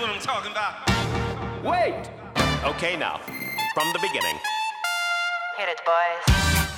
what I'm talking about. Wait! Okay, now, from the beginning. Hit it, boys.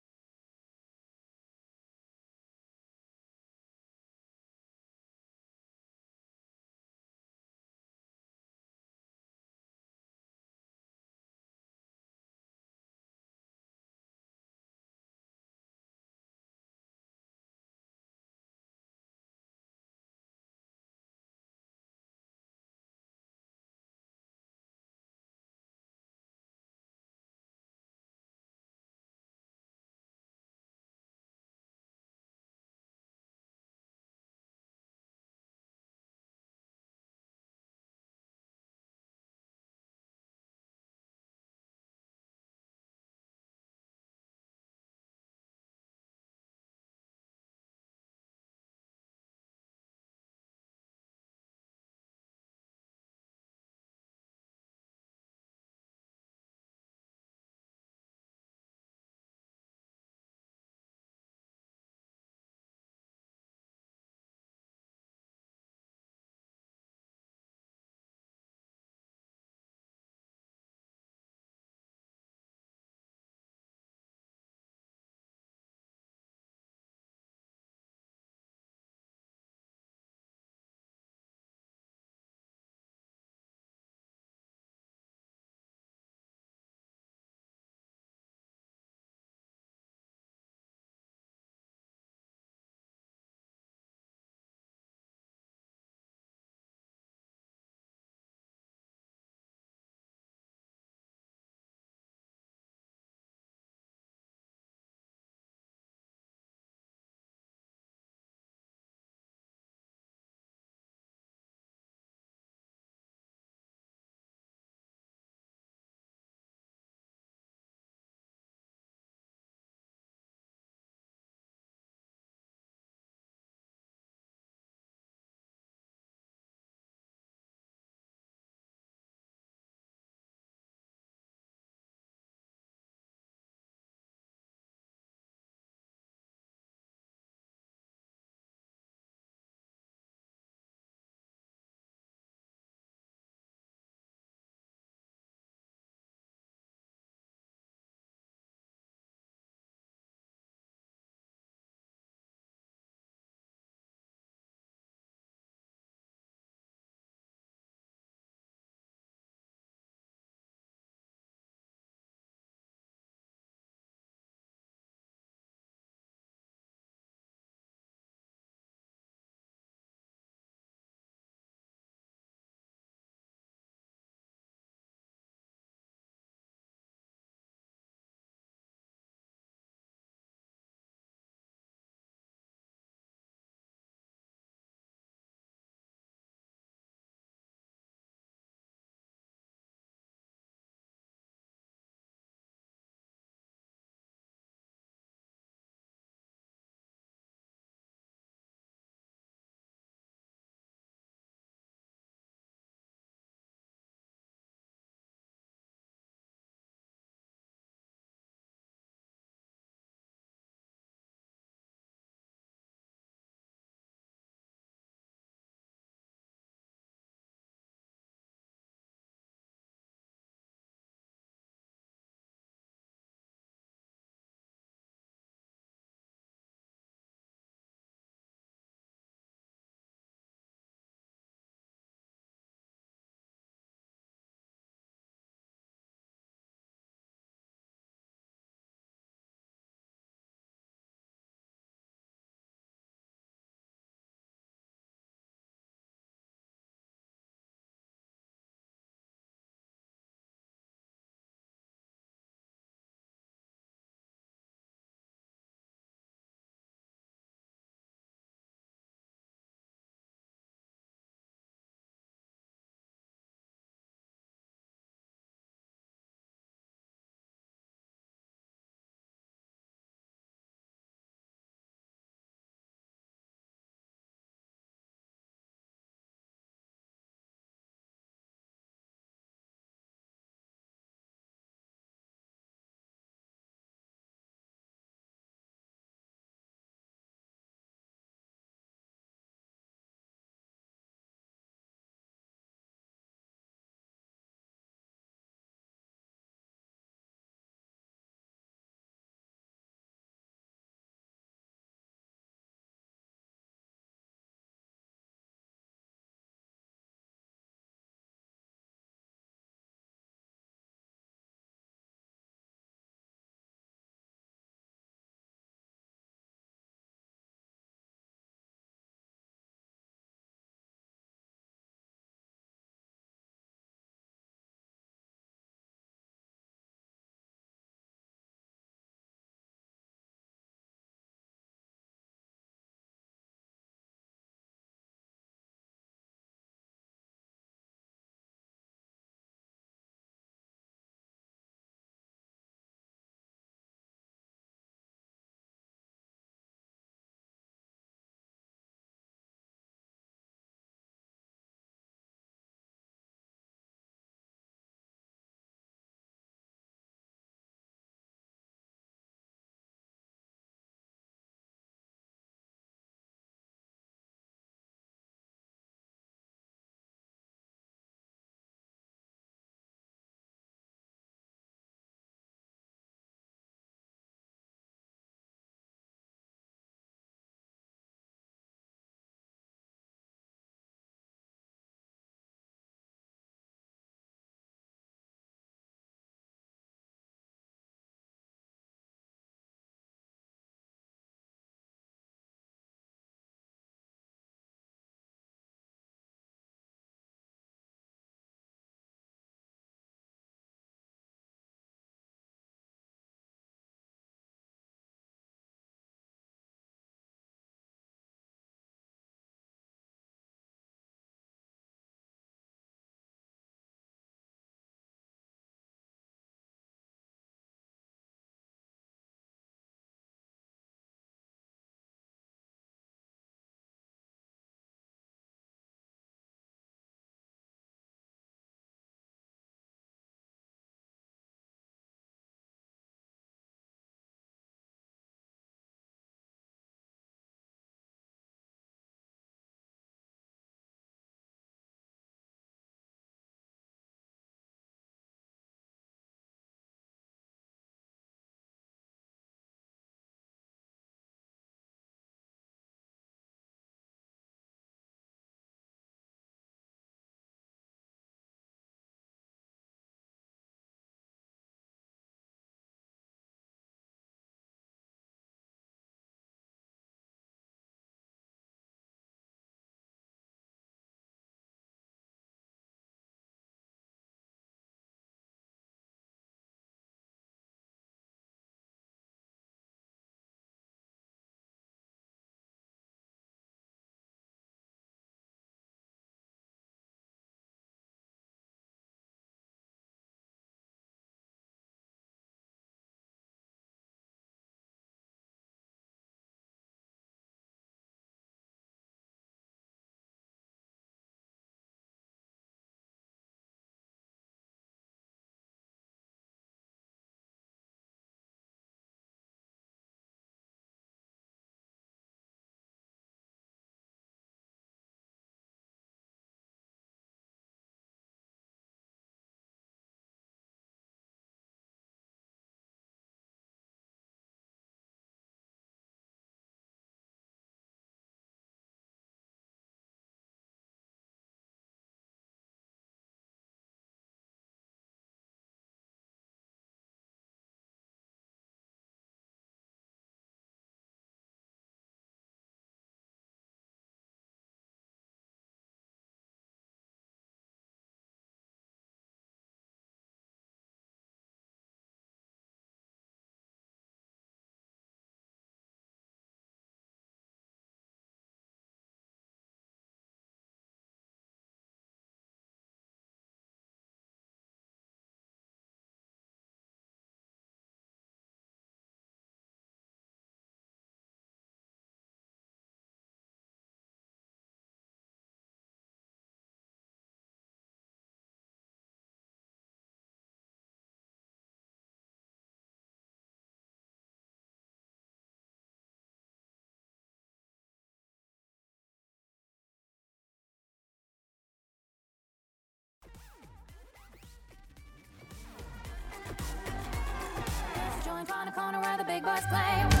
Around the corner where the big boys play.